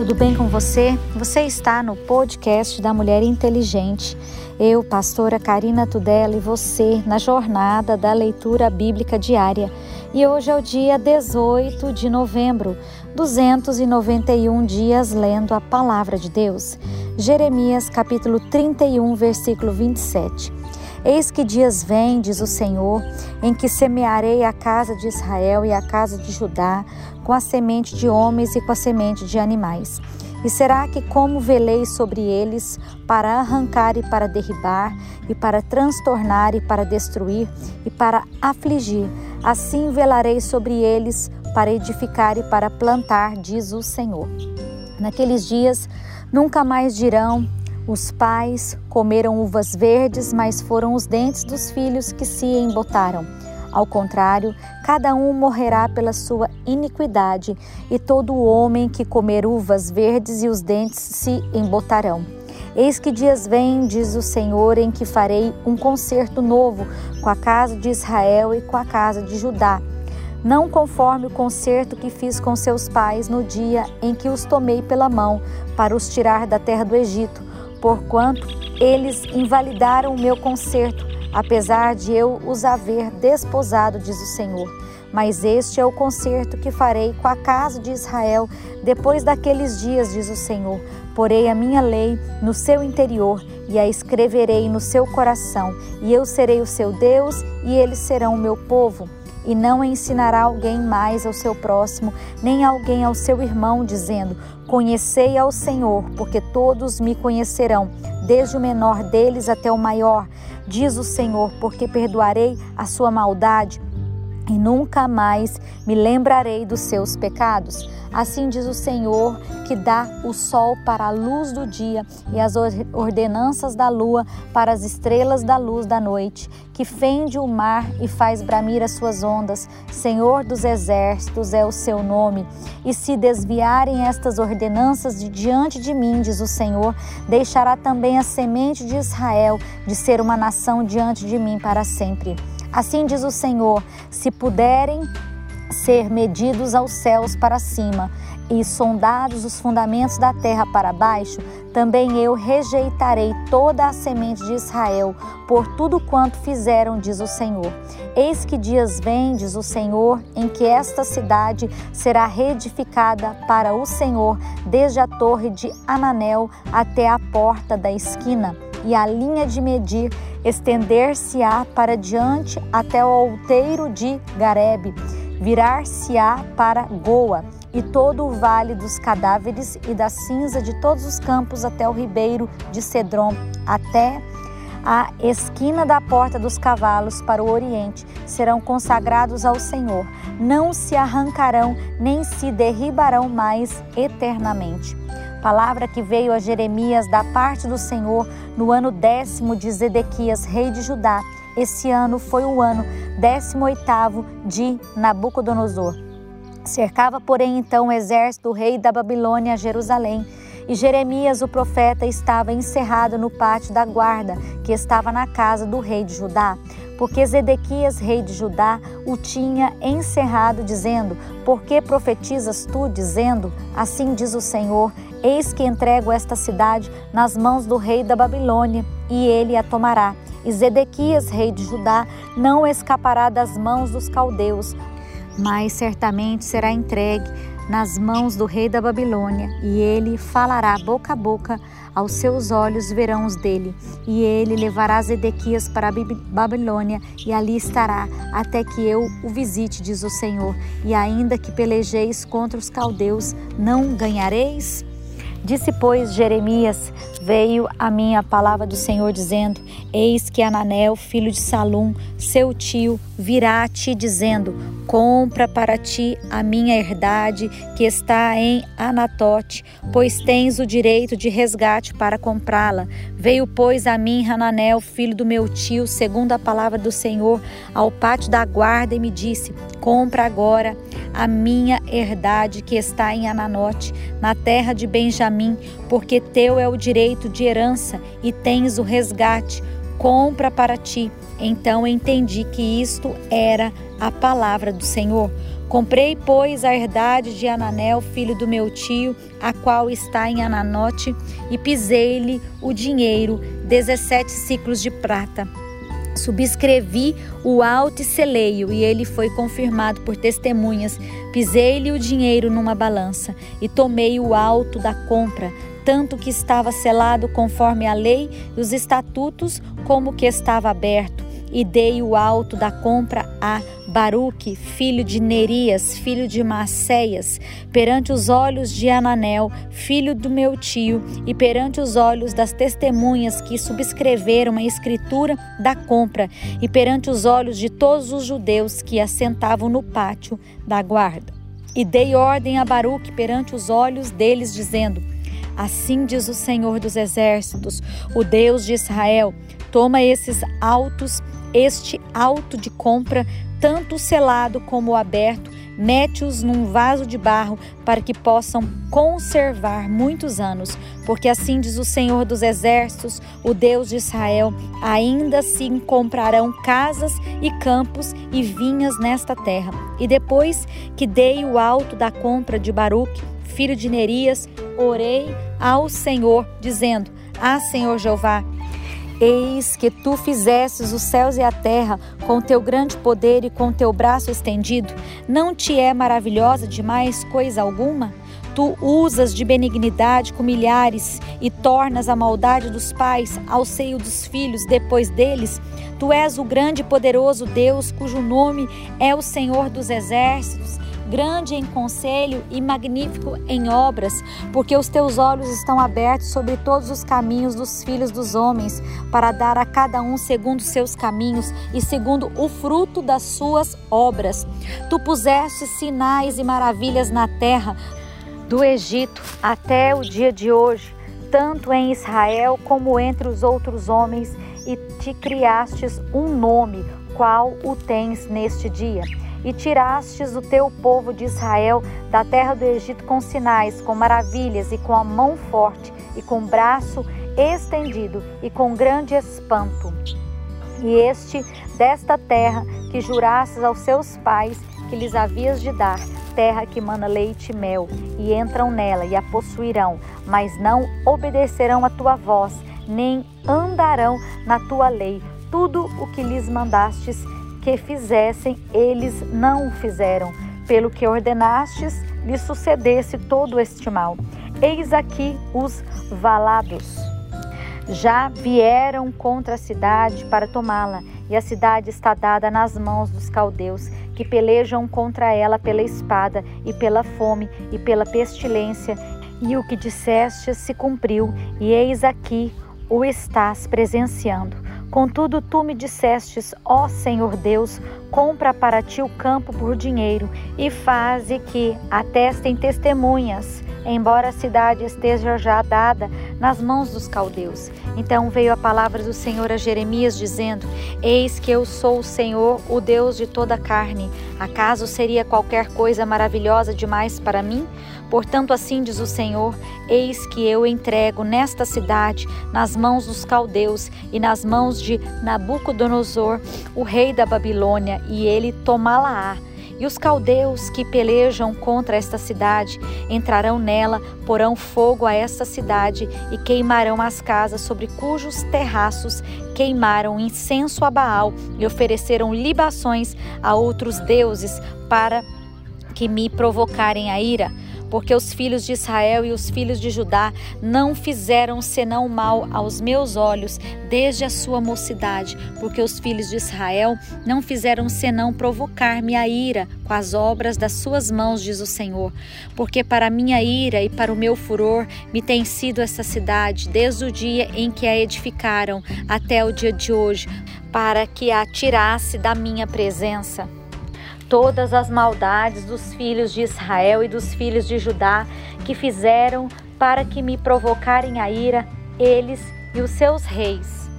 tudo bem com você? Você está no podcast da Mulher Inteligente. Eu, pastora Karina Tudela, e você na jornada da leitura bíblica diária. E hoje é o dia 18 de novembro, 291 dias lendo a palavra de Deus. Jeremias capítulo 31, versículo 27. Eis que dias vêm, diz o Senhor, em que semearei a casa de Israel e a casa de Judá com a semente de homens e com a semente de animais. E será que, como velei sobre eles, para arrancar e para derribar, e para transtornar e para destruir, e para afligir, assim velarei sobre eles, para edificar e para plantar, diz o Senhor. Naqueles dias, nunca mais dirão: os pais comeram uvas verdes, mas foram os dentes dos filhos que se embotaram. Ao contrário, cada um morrerá pela sua iniquidade, e todo homem que comer uvas verdes e os dentes se embotarão. Eis que dias vêm, diz o Senhor, em que farei um concerto novo com a casa de Israel e com a casa de Judá. Não conforme o concerto que fiz com seus pais no dia em que os tomei pela mão para os tirar da terra do Egito, porquanto eles invalidaram o meu concerto, apesar de eu os haver desposado, diz o Senhor. Mas este é o concerto que farei com a casa de Israel depois daqueles dias, diz o Senhor. Porei a minha lei no seu interior e a escreverei no seu coração, e eu serei o seu Deus e eles serão o meu povo e não ensinará alguém mais ao seu próximo, nem alguém ao seu irmão, dizendo: Conhecei ao Senhor, porque todos me conhecerão, desde o menor deles até o maior, diz o Senhor, porque perdoarei a sua maldade e nunca mais me lembrarei dos seus pecados. Assim diz o Senhor, que dá o sol para a luz do dia e as ordenanças da lua para as estrelas da luz da noite, que fende o mar e faz bramir as suas ondas. Senhor dos exércitos é o seu nome. E se desviarem estas ordenanças de diante de mim, diz o Senhor, deixará também a semente de Israel de ser uma nação diante de mim para sempre. Assim diz o Senhor: se puderem ser medidos aos céus para cima e sondados os fundamentos da terra para baixo, também eu rejeitarei toda a semente de Israel por tudo quanto fizeram, diz o Senhor. Eis que dias vêm, diz o Senhor, em que esta cidade será reedificada para o Senhor, desde a torre de Ananel até a porta da esquina e a linha de medir estender-se-á para diante até o outeiro de Garebe, virar-se-á para Goa e todo o vale dos cadáveres e da cinza de todos os campos até o ribeiro de Cedron, até a esquina da porta dos cavalos para o oriente, serão consagrados ao Senhor. Não se arrancarão nem se derribarão mais eternamente palavra que veio a Jeremias da parte do Senhor no ano décimo de Zedequias, rei de Judá. Esse ano foi o ano décimo oitavo de Nabucodonosor. Cercava, porém, então o exército do rei da Babilônia a Jerusalém. E Jeremias, o profeta, estava encerrado no pátio da guarda, que estava na casa do rei de Judá porque Zedequias, rei de Judá, o tinha encerrado, dizendo: Por que profetizas tu, dizendo: Assim diz o Senhor: Eis que entrego esta cidade nas mãos do rei da Babilônia, e ele a tomará. E Zedequias, rei de Judá, não escapará das mãos dos caldeus, mas certamente será entregue nas mãos do rei da Babilônia, e ele falará boca a boca, aos seus olhos verão os dele, e ele levará Zedequias para a Babilônia, e ali estará, até que eu o visite, diz o Senhor. E ainda que pelejeis contra os caldeus, não ganhareis? Disse, pois, Jeremias: Veio a mim a palavra do Senhor, dizendo: Eis que Ananel, filho de Salum, seu tio, virá a ti, dizendo: Compra para ti a minha herdade que está em Anatote, pois tens o direito de resgate para comprá-la. Veio, pois, a mim Hananel, filho do meu tio, segundo a palavra do Senhor, ao pátio da guarda e me disse: Compra agora a minha herdade que está em Ananote, na terra de Benjamim, porque teu é o direito de herança e tens o resgate. Compra para ti. Então entendi que isto era a palavra do Senhor. Comprei, pois, a herdade de Ananel, filho do meu tio, a qual está em Ananote, e pisei-lhe o dinheiro, dezessete ciclos de prata. Subscrevi o alto e celeio, e ele foi confirmado por testemunhas. Pisei-lhe o dinheiro numa balança, e tomei o alto da compra, tanto que estava selado conforme a lei e os estatutos, como que estava aberto e dei o alto da compra a Baruque, filho de Nerias, filho de Maceias, perante os olhos de Ananel, filho do meu tio, e perante os olhos das testemunhas que subscreveram a escritura da compra, e perante os olhos de todos os judeus que assentavam no pátio da guarda. E dei ordem a Baruque perante os olhos deles, dizendo: Assim diz o Senhor dos Exércitos, o Deus de Israel: toma esses autos este auto de compra, tanto selado como aberto, mete-os num vaso de barro para que possam conservar muitos anos, porque assim diz o Senhor dos Exércitos, o Deus de Israel: ainda se comprarão casas e campos e vinhas nesta terra. E depois que dei o alto da compra de Baruque, filho de Nerias, orei ao Senhor, dizendo: Ah, Senhor Jeová, Eis que tu fizestes os céus e a terra com teu grande poder e com teu braço estendido. Não te é maravilhosa demais coisa alguma? Tu usas de benignidade com milhares e tornas a maldade dos pais ao seio dos filhos depois deles. Tu és o grande e poderoso Deus, cujo nome é o Senhor dos exércitos grande em conselho e magnífico em obras, porque os teus olhos estão abertos sobre todos os caminhos dos filhos dos homens, para dar a cada um segundo seus caminhos e segundo o fruto das suas obras. Tu puseste sinais e maravilhas na terra, do Egito até o dia de hoje, tanto em Israel como entre os outros homens, e te criastes um nome, qual o tens neste dia e tirastes o teu povo de Israel da terra do Egito com sinais, com maravilhas e com a mão forte e com o braço estendido e com grande espanto. E este desta terra que jurastes aos seus pais que lhes havias de dar, terra que mana leite e mel, e entram nela e a possuirão, mas não obedecerão a tua voz, nem andarão na tua lei. Tudo o que lhes mandastes que fizessem, eles não o fizeram. Pelo que ordenastes, lhe sucedesse todo este mal. Eis aqui os valados. Já vieram contra a cidade para tomá-la, e a cidade está dada nas mãos dos caldeus, que pelejam contra ela pela espada, e pela fome, e pela pestilência. E o que disseste se cumpriu, e eis aqui o estás presenciando. Contudo, tu me dissestes, ó Senhor Deus, compra para ti o campo por dinheiro e faze que atestem testemunhas, embora a cidade esteja já dada nas mãos dos caldeus. Então veio a palavra do Senhor a Jeremias, dizendo: Eis que eu sou o Senhor, o Deus de toda a carne. Acaso seria qualquer coisa maravilhosa demais para mim? Portanto, assim diz o Senhor: Eis que eu entrego nesta cidade nas mãos dos caldeus e nas mãos de Nabucodonosor, o rei da Babilônia, e ele tomá-la-á. E os caldeus que pelejam contra esta cidade entrarão nela, porão fogo a esta cidade e queimarão as casas sobre cujos terraços queimaram incenso a Baal e ofereceram libações a outros deuses para que me provocarem a ira porque os filhos de Israel e os filhos de Judá não fizeram senão mal aos meus olhos desde a sua mocidade, porque os filhos de Israel não fizeram senão provocar-me a ira com as obras das suas mãos, diz o Senhor. Porque para minha ira e para o meu furor me tem sido essa cidade desde o dia em que a edificaram até o dia de hoje, para que a tirasse da minha presença todas as maldades dos filhos de Israel e dos filhos de Judá que fizeram para que me provocarem a ira, eles e os seus reis,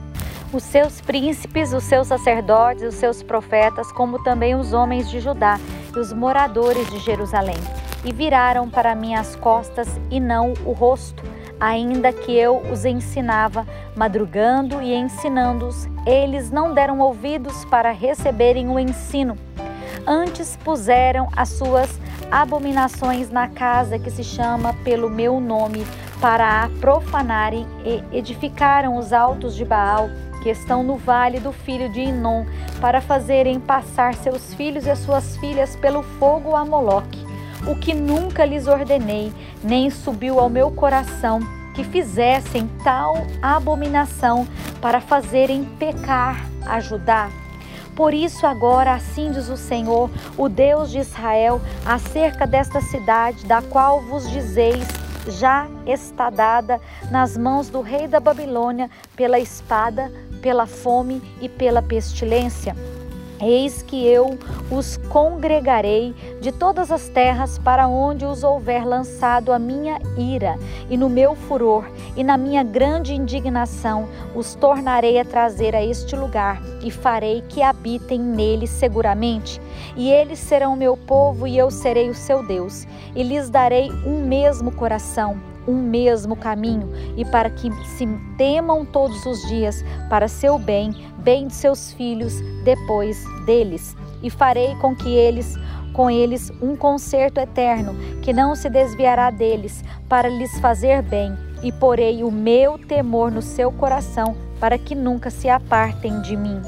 os seus príncipes, os seus sacerdotes, os seus profetas, como também os homens de Judá e os moradores de Jerusalém, e viraram para minhas costas e não o rosto, ainda que eu os ensinava, madrugando e ensinando-os, eles não deram ouvidos para receberem o ensino Antes puseram as suas abominações na casa que se chama pelo meu nome, para a profanarem e edificaram os altos de Baal, que estão no vale do filho de Inom, para fazerem passar seus filhos e as suas filhas pelo fogo a Moloque, o que nunca lhes ordenei, nem subiu ao meu coração que fizessem tal abominação para fazerem pecar a Judá. Por isso, agora, assim diz o Senhor, o Deus de Israel, acerca desta cidade, da qual vos dizeis, já está dada nas mãos do rei da Babilônia pela espada, pela fome e pela pestilência. Eis que eu os congregarei de todas as terras para onde os houver lançado a minha ira, e no meu furor, e na minha grande indignação, os tornarei a trazer a este lugar, e farei que habitem nele seguramente. E eles serão meu povo, e eu serei o seu Deus, e lhes darei um mesmo coração um mesmo caminho e para que se temam todos os dias para seu bem, bem de seus filhos depois deles. E farei com que eles com eles um concerto eterno, que não se desviará deles, para lhes fazer bem, e porei o meu temor no seu coração, para que nunca se apartem de mim.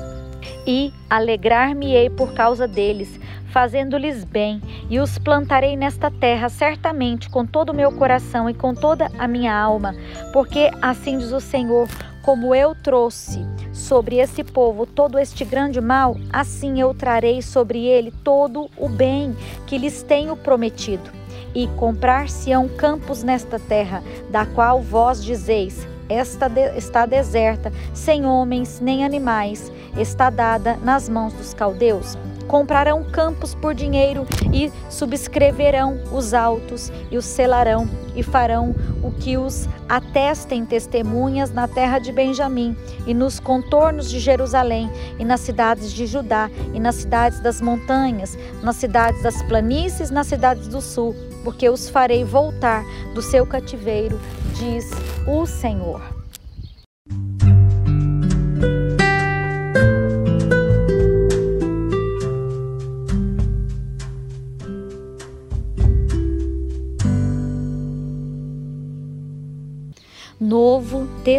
E alegrar-me-ei por causa deles, fazendo-lhes bem, e os plantarei nesta terra certamente com todo o meu coração e com toda a minha alma, porque assim diz o Senhor: como eu trouxe sobre esse povo todo este grande mal, assim eu trarei sobre ele todo o bem que lhes tenho prometido. E comprar-se-ão campos nesta terra, da qual vós dizeis: esta de, está deserta, sem homens nem animais, está dada nas mãos dos caldeus comprarão campos por dinheiro e subscreverão os autos e os selarão e farão o que os atestem testemunhas na terra de Benjamim e nos contornos de Jerusalém e nas cidades de Judá e nas cidades das montanhas, nas cidades das planícies, nas cidades do sul, porque os farei voltar do seu cativeiro, diz o Senhor.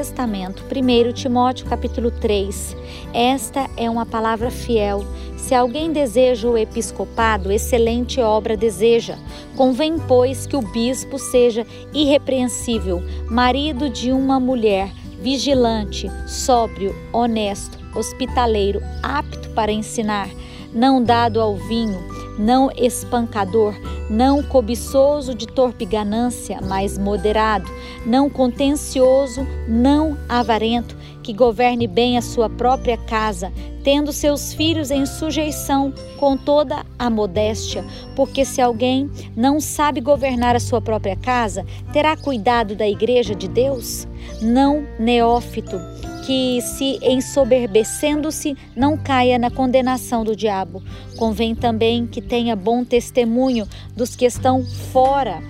Testamento, 1 Timóteo capítulo 3. Esta é uma palavra fiel. Se alguém deseja o episcopado, excelente obra deseja. Convém, pois, que o bispo seja irrepreensível, marido de uma mulher, vigilante, sóbrio, honesto, hospitaleiro, apto para ensinar, não dado ao vinho, não espancador, não cobiçoso de torpe ganância, mas moderado, não contencioso, não avarento, que governe bem a sua própria casa, tendo seus filhos em sujeição com toda a modéstia, porque se alguém não sabe governar a sua própria casa, terá cuidado da igreja de Deus? Não neófito, que se ensoberbecendo-se não caia na condenação do diabo. Convém também que tenha bom testemunho dos que estão fora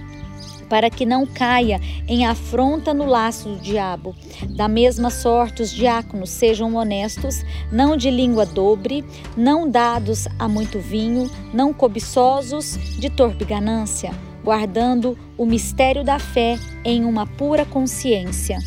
para que não caia em afronta no laço do diabo. Da mesma sorte, os diáconos sejam honestos, não de língua dobre, não dados a muito vinho, não cobiçosos de torpe ganância, guardando o mistério da fé em uma pura consciência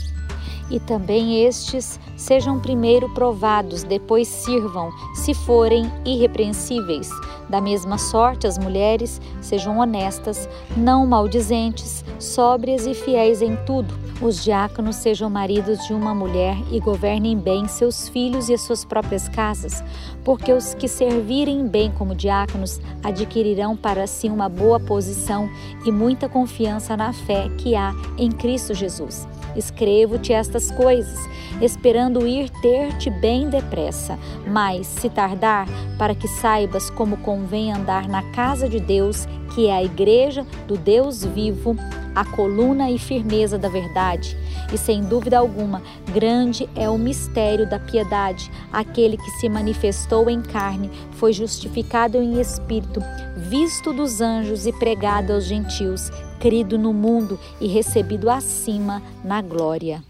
e também estes sejam primeiro provados, depois sirvam, se forem irrepreensíveis. Da mesma sorte, as mulheres sejam honestas, não maldizentes, sóbrias e fiéis em tudo. Os diáconos sejam maridos de uma mulher e governem bem seus filhos e as suas próprias casas, porque os que servirem bem como diáconos adquirirão para si uma boa posição e muita confiança na fé que há em Cristo Jesus. Escrevo-te estas coisas, esperando ir ter-te bem depressa. Mas, se tardar, para que saibas como convém andar na casa de Deus, que é a igreja do Deus vivo, a coluna e firmeza da verdade. E sem dúvida alguma, grande é o mistério da piedade. Aquele que se manifestou em carne foi justificado em espírito, visto dos anjos e pregado aos gentios crido no mundo e recebido acima na glória.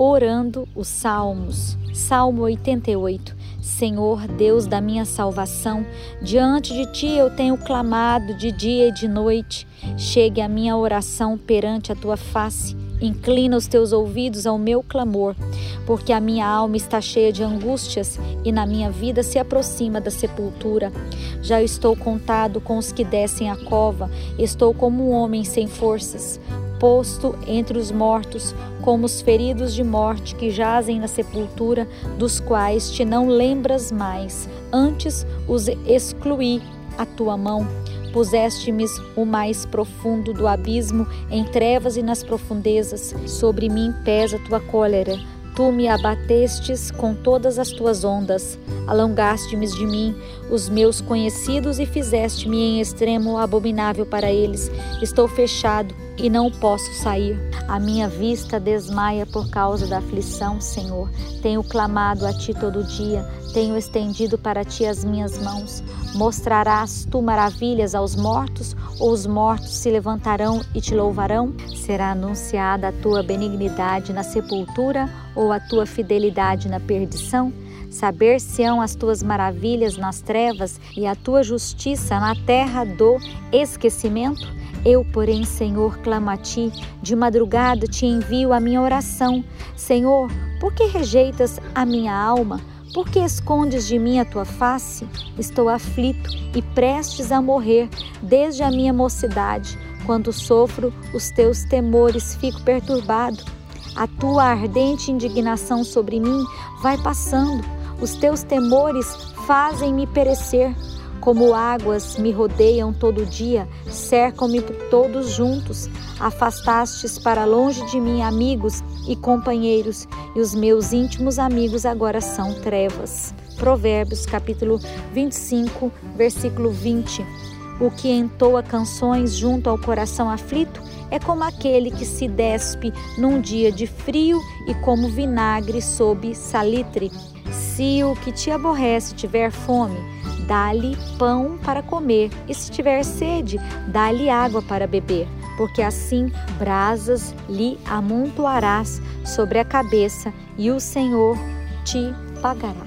orando os salmos. Salmo 88. Senhor, Deus da minha salvação, diante de ti eu tenho clamado de dia e de noite. Chegue a minha oração perante a tua face. Inclina os teus ouvidos ao meu clamor, porque a minha alma está cheia de angústias e na minha vida se aproxima da sepultura. Já estou contado com os que descem a cova, estou como um homem sem forças posto entre os mortos, como os feridos de morte que jazem na sepultura, dos quais te não lembras mais. Antes os excluí a tua mão. Puseste-me o mais profundo do abismo, em trevas e nas profundezas. Sobre mim pesa tua cólera. Tu me abatestes com todas as tuas ondas. Alongaste-me de mim os meus conhecidos e fizeste-me em extremo abominável para eles. Estou fechado e não posso sair. A minha vista desmaia por causa da aflição, Senhor. Tenho clamado a ti todo dia, tenho estendido para ti as minhas mãos. Mostrarás tu maravilhas aos mortos, ou os mortos se levantarão e te louvarão? Será anunciada a tua benignidade na sepultura ou a tua fidelidade na perdição? Saber-se-ão as tuas maravilhas nas trevas e a tua justiça na terra do esquecimento? Eu, porém, Senhor, clamo a ti, de madrugada te envio a minha oração. Senhor, por que rejeitas a minha alma? Por que escondes de mim a tua face? Estou aflito e prestes a morrer desde a minha mocidade. Quando sofro os teus temores, fico perturbado. A tua ardente indignação sobre mim vai passando. Os teus temores fazem-me perecer. Como águas me rodeiam todo dia, cercam-me todos juntos. Afastastes para longe de mim amigos e companheiros, e os meus íntimos amigos agora são trevas. Provérbios capítulo 25, versículo 20. O que entoa canções junto ao coração aflito é como aquele que se despe num dia de frio e como vinagre sob salitre. Se o que te aborrece tiver fome, dá-lhe pão para comer, e se tiver sede, dá-lhe água para beber, porque assim brasas lhe amontoarás sobre a cabeça, e o Senhor te pagará.